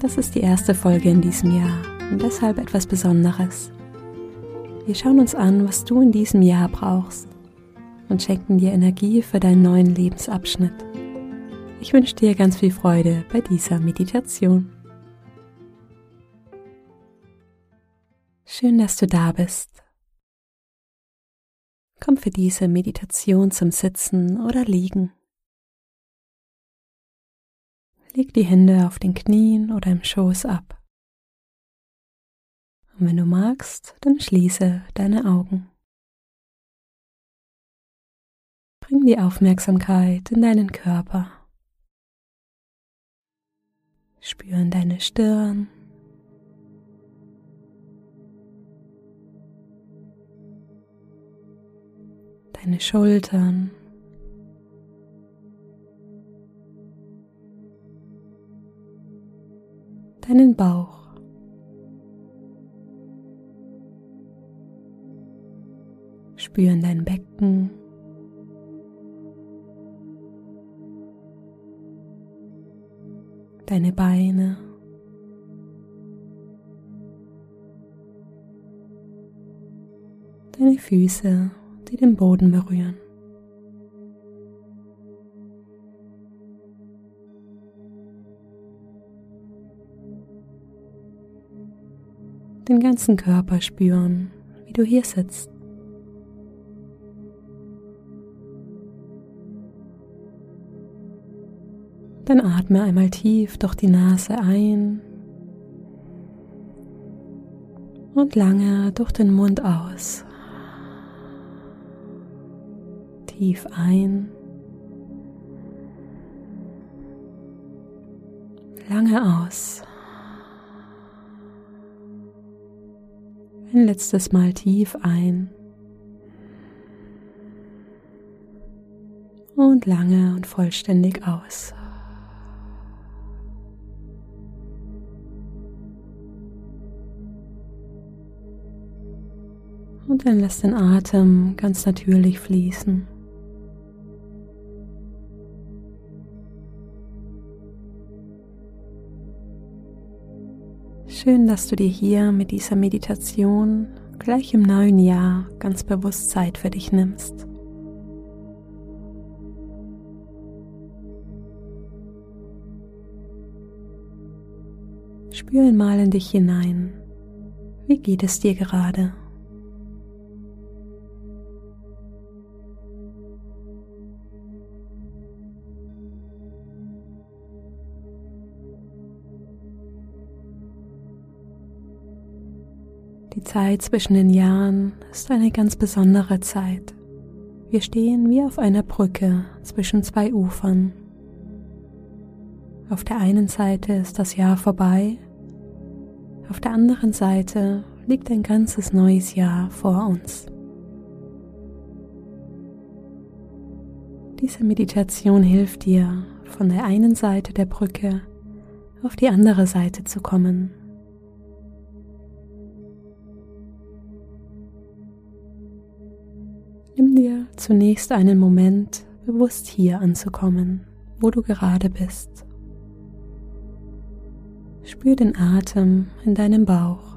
Das ist die erste Folge in diesem Jahr und deshalb etwas Besonderes. Wir schauen uns an, was du in diesem Jahr brauchst und schenken dir Energie für deinen neuen Lebensabschnitt. Ich wünsche dir ganz viel Freude bei dieser Meditation. Schön, dass du da bist. Komm für diese Meditation zum Sitzen oder Liegen. Leg die Hände auf den Knien oder im Schoß ab. Und wenn du magst, dann schließe deine Augen. Bring die Aufmerksamkeit in deinen Körper. Spüren deine Stirn. Deine Schultern. Deinen Bauch. Spüren dein Becken. Deine Beine. Deine Füße, die den Boden berühren. Den ganzen Körper spüren, wie du hier sitzt. Dann atme einmal tief durch die Nase ein und lange durch den Mund aus. Tief ein. Lange aus. Ein letztes Mal tief ein. Und lange und vollständig aus. Und dann lass den Atem ganz natürlich fließen. Schön, dass du dir hier mit dieser Meditation gleich im neuen Jahr ganz bewusst Zeit für dich nimmst. Spür einmal in dich hinein. Wie geht es dir gerade? Zeit zwischen den Jahren ist eine ganz besondere Zeit. Wir stehen wie auf einer Brücke zwischen zwei Ufern. Auf der einen Seite ist das Jahr vorbei, auf der anderen Seite liegt ein ganzes neues Jahr vor uns. Diese Meditation hilft dir, von der einen Seite der Brücke auf die andere Seite zu kommen zunächst einen Moment, bewusst hier anzukommen, wo du gerade bist. Spür den Atem in deinem Bauch,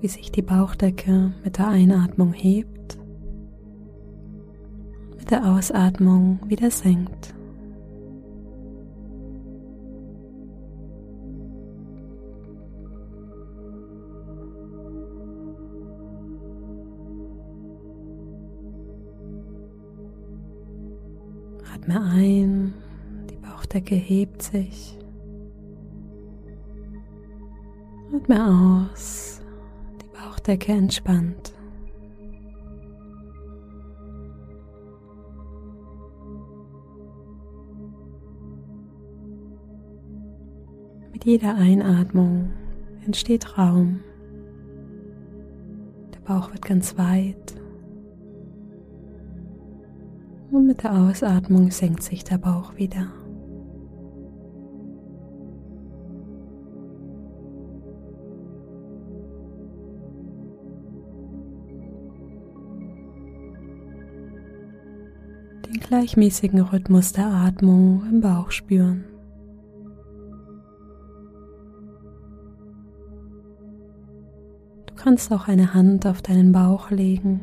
wie sich die Bauchdecke mit der Einatmung hebt, mit der Ausatmung wieder senkt. Atme ein, die Bauchdecke hebt sich. Atme aus, die Bauchdecke entspannt. Mit jeder Einatmung entsteht Raum. Der Bauch wird ganz weit. Und mit der Ausatmung senkt sich der Bauch wieder. Den gleichmäßigen Rhythmus der Atmung im Bauch spüren. kannst auch eine Hand auf deinen Bauch legen,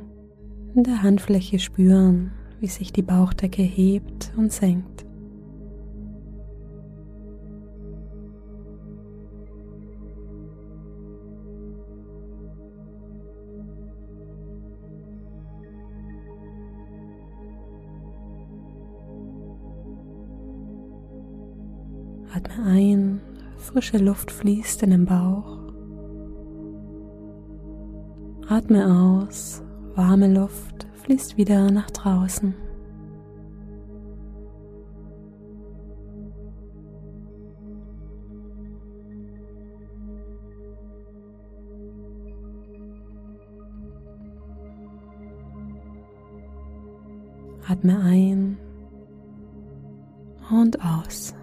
in der Handfläche spüren, wie sich die Bauchdecke hebt und senkt. Atme ein, frische Luft fließt in den Bauch. Atme aus, warme Luft fließt wieder nach draußen. Atme ein und aus.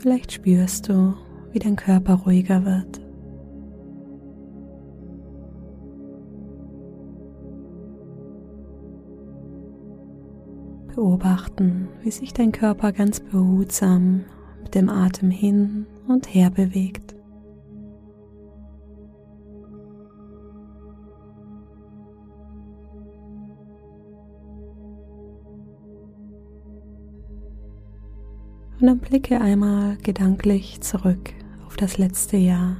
Vielleicht spürst du, wie dein Körper ruhiger wird. Beobachten, wie sich dein Körper ganz behutsam mit dem Atem hin und her bewegt. Und dann blicke einmal gedanklich zurück auf das letzte Jahr.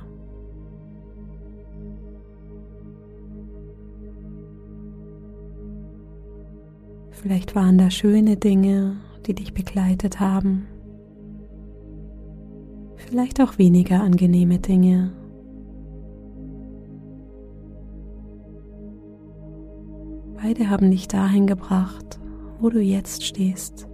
Vielleicht waren da schöne Dinge, die dich begleitet haben. Vielleicht auch weniger angenehme Dinge. Beide haben dich dahin gebracht, wo du jetzt stehst.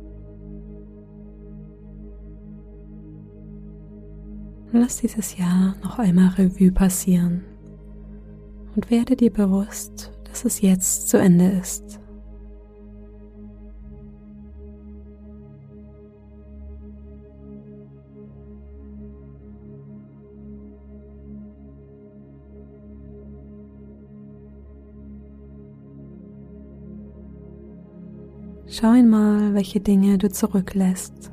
Lass dieses Jahr noch einmal Revue passieren und werde dir bewusst, dass es jetzt zu Ende ist. Schau einmal, welche Dinge du zurücklässt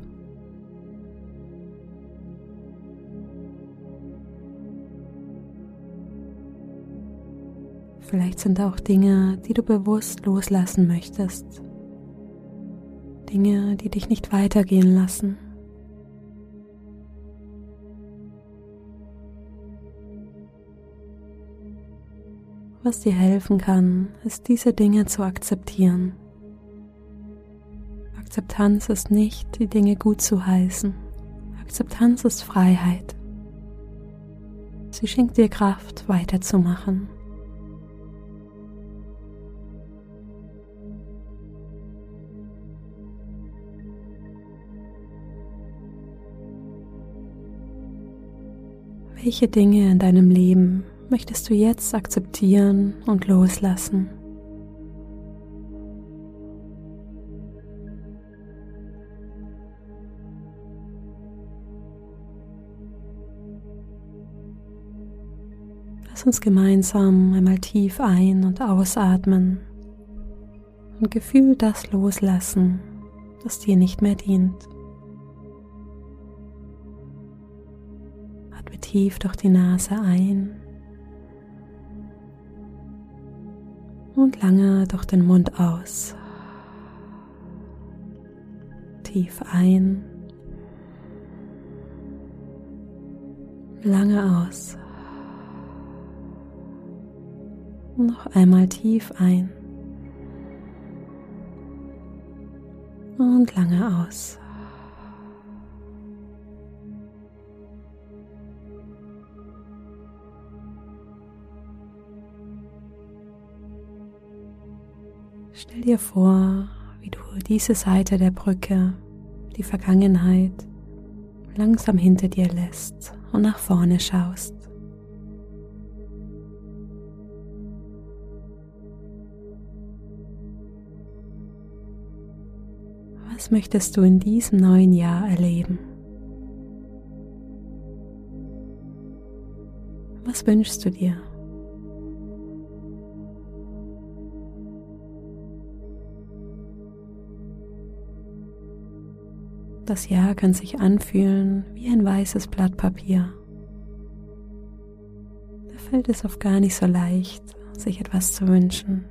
Vielleicht sind auch Dinge, die du bewusst loslassen möchtest. Dinge, die dich nicht weitergehen lassen. Was dir helfen kann, ist diese Dinge zu akzeptieren. Akzeptanz ist nicht, die Dinge gut zu heißen. Akzeptanz ist Freiheit. Sie schenkt dir Kraft, weiterzumachen. Welche Dinge in deinem Leben möchtest du jetzt akzeptieren und loslassen? Lass uns gemeinsam einmal tief ein- und ausatmen und gefühl das loslassen, das dir nicht mehr dient. Tief durch die Nase ein und lange durch den Mund aus. Tief ein, lange aus. Noch einmal tief ein und lange aus. Dir vor, wie du diese Seite der Brücke, die Vergangenheit, langsam hinter dir lässt und nach vorne schaust. Was möchtest du in diesem neuen Jahr erleben? Was wünschst du dir? Das Jahr kann sich anfühlen wie ein weißes Blatt Papier. Da fällt es oft gar nicht so leicht, sich etwas zu wünschen.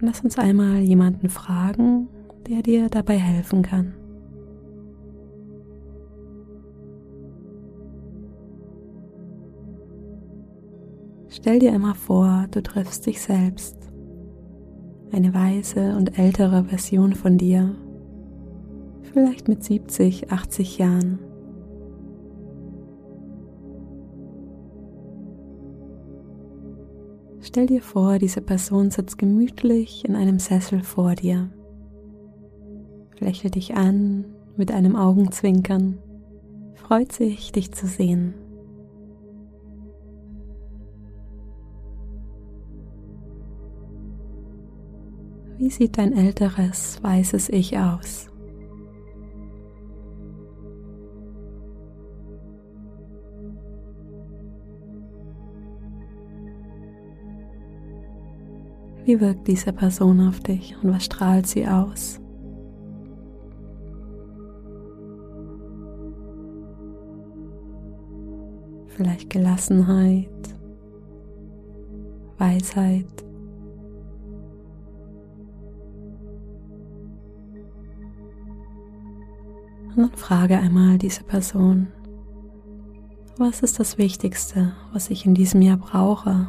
Lass uns einmal jemanden fragen, der dir dabei helfen kann. Stell dir immer vor, du triffst dich selbst eine weise und ältere Version von dir, vielleicht mit 70, 80 Jahren. Stell dir vor, diese Person sitzt gemütlich in einem Sessel vor dir, lächelt dich an mit einem Augenzwinkern, freut sich, dich zu sehen. Wie sieht dein älteres, weißes Ich aus? Wie wirkt diese Person auf dich und was strahlt sie aus? Vielleicht Gelassenheit, Weisheit, und frage einmal diese Person, was ist das Wichtigste, was ich in diesem Jahr brauche?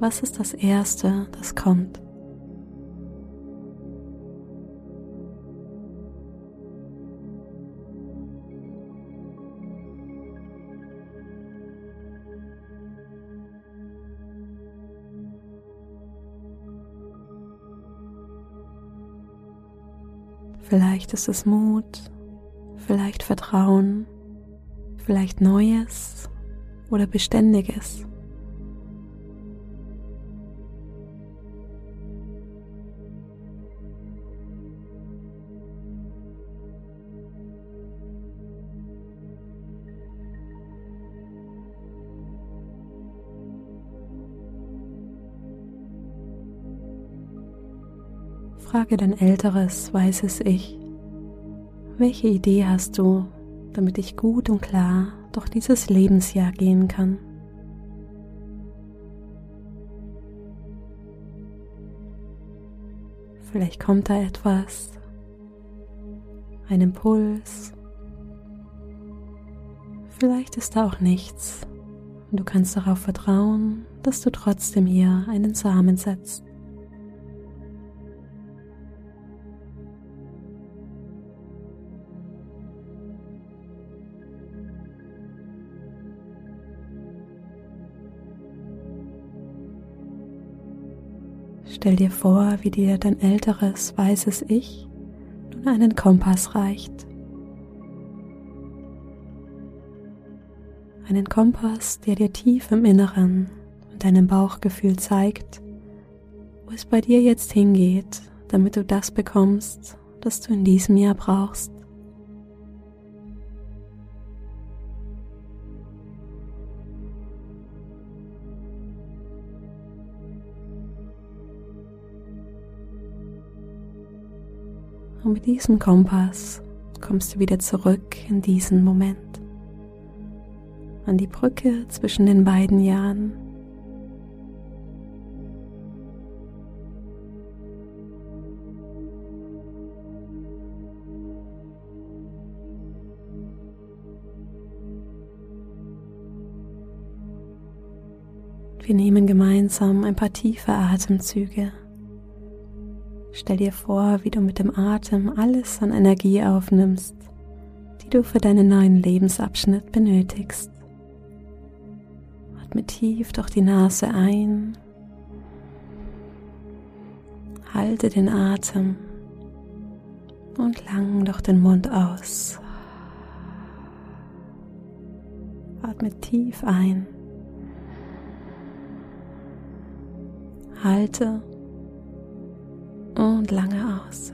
Was ist das Erste, das kommt? Vielleicht ist es Mut, vielleicht Vertrauen, vielleicht Neues oder Beständiges. Frage dein älteres, weißes Ich, welche Idee hast du, damit ich gut und klar durch dieses Lebensjahr gehen kann? Vielleicht kommt da etwas, ein Impuls, vielleicht ist da auch nichts und du kannst darauf vertrauen, dass du trotzdem hier einen Samen setzt. Stell dir vor, wie dir dein älteres, weißes Ich nun einen Kompass reicht. Einen Kompass, der dir tief im Inneren und deinem Bauchgefühl zeigt, wo es bei dir jetzt hingeht, damit du das bekommst, das du in diesem Jahr brauchst. Und mit diesem Kompass kommst du wieder zurück in diesen Moment. An die Brücke zwischen den beiden Jahren. Wir nehmen gemeinsam ein paar tiefe Atemzüge. Stell dir vor, wie du mit dem Atem alles an Energie aufnimmst, die du für deinen neuen Lebensabschnitt benötigst. Atme tief durch die Nase ein. Halte den Atem und lang durch den Mund aus. Atme tief ein. Halte und lange aus.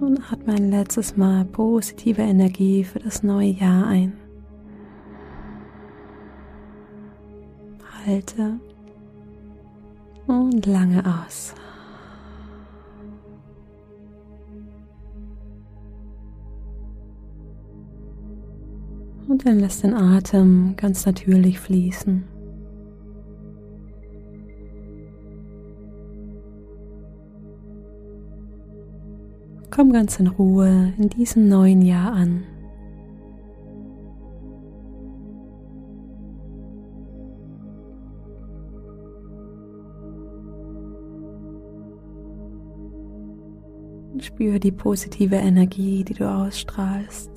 Und atme ein letztes Mal positive Energie für das neue Jahr ein. Halte und lange aus. Und dann lässt den Atem ganz natürlich fließen. Komm ganz in Ruhe in diesem neuen Jahr an. Und spüre die positive Energie, die du ausstrahlst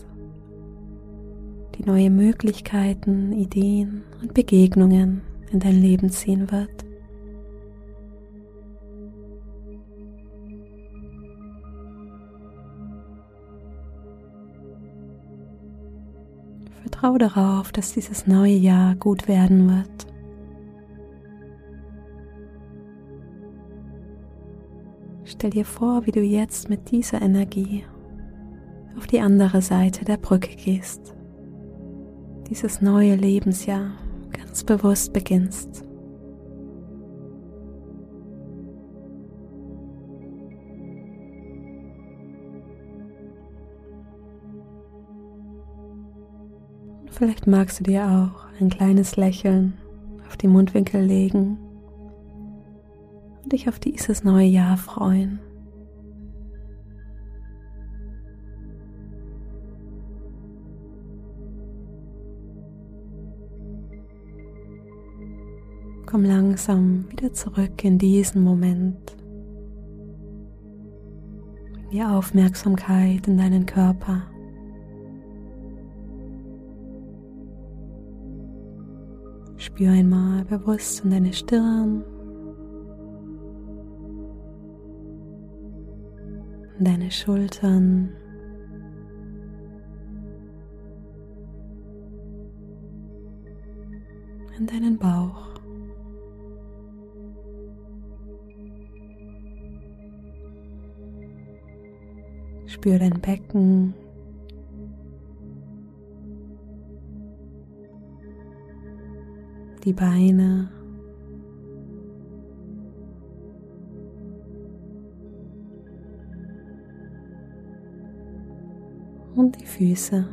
die neue Möglichkeiten, Ideen und Begegnungen in dein Leben ziehen wird. Vertraue darauf, dass dieses neue Jahr gut werden wird. Stell dir vor, wie du jetzt mit dieser Energie auf die andere Seite der Brücke gehst dieses neue Lebensjahr ganz bewusst beginnst. Vielleicht magst du dir auch ein kleines Lächeln auf die Mundwinkel legen und dich auf dieses neue Jahr freuen. Komm langsam wieder zurück in diesen Moment. Bring die Aufmerksamkeit in deinen Körper. Spür einmal bewusst in deine Stirn, in deine Schultern, in deinen Bauch. Spür dein Becken. Die Beine. Und die Füße.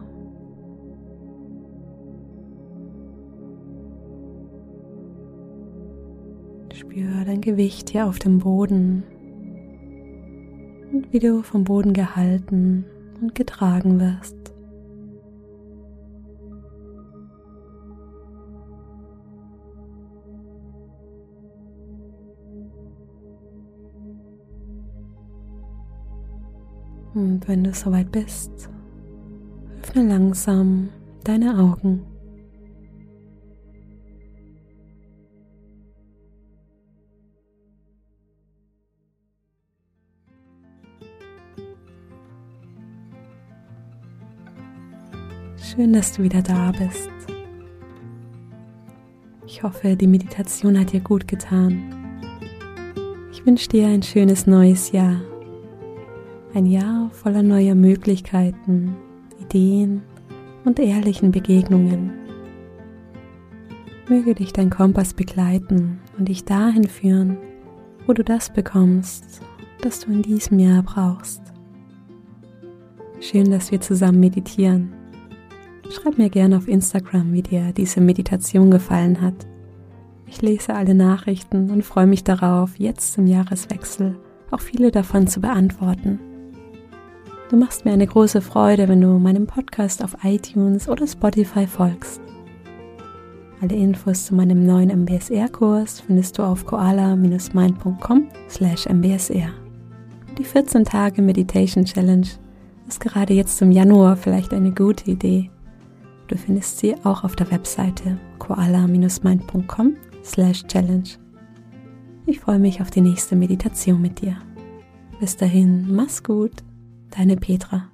Spür dein Gewicht hier auf dem Boden wie du vom Boden gehalten und getragen wirst. Und wenn du soweit bist, öffne langsam deine Augen. Schön, dass du wieder da bist. Ich hoffe, die Meditation hat dir gut getan. Ich wünsche dir ein schönes neues Jahr. Ein Jahr voller neuer Möglichkeiten, Ideen und ehrlichen Begegnungen. Möge dich dein Kompass begleiten und dich dahin führen, wo du das bekommst, das du in diesem Jahr brauchst. Schön, dass wir zusammen meditieren. Schreib mir gerne auf Instagram, wie dir diese Meditation gefallen hat. Ich lese alle Nachrichten und freue mich darauf, jetzt zum Jahreswechsel auch viele davon zu beantworten. Du machst mir eine große Freude, wenn du meinem Podcast auf iTunes oder Spotify folgst. Alle Infos zu meinem neuen MBSR-Kurs findest du auf koala-mind.com slash mbsr. Die 14 Tage Meditation Challenge ist gerade jetzt zum Januar vielleicht eine gute Idee. Du findest sie auch auf der Webseite koala-mind.com slash challenge. Ich freue mich auf die nächste Meditation mit dir. Bis dahin, mach's gut, deine Petra.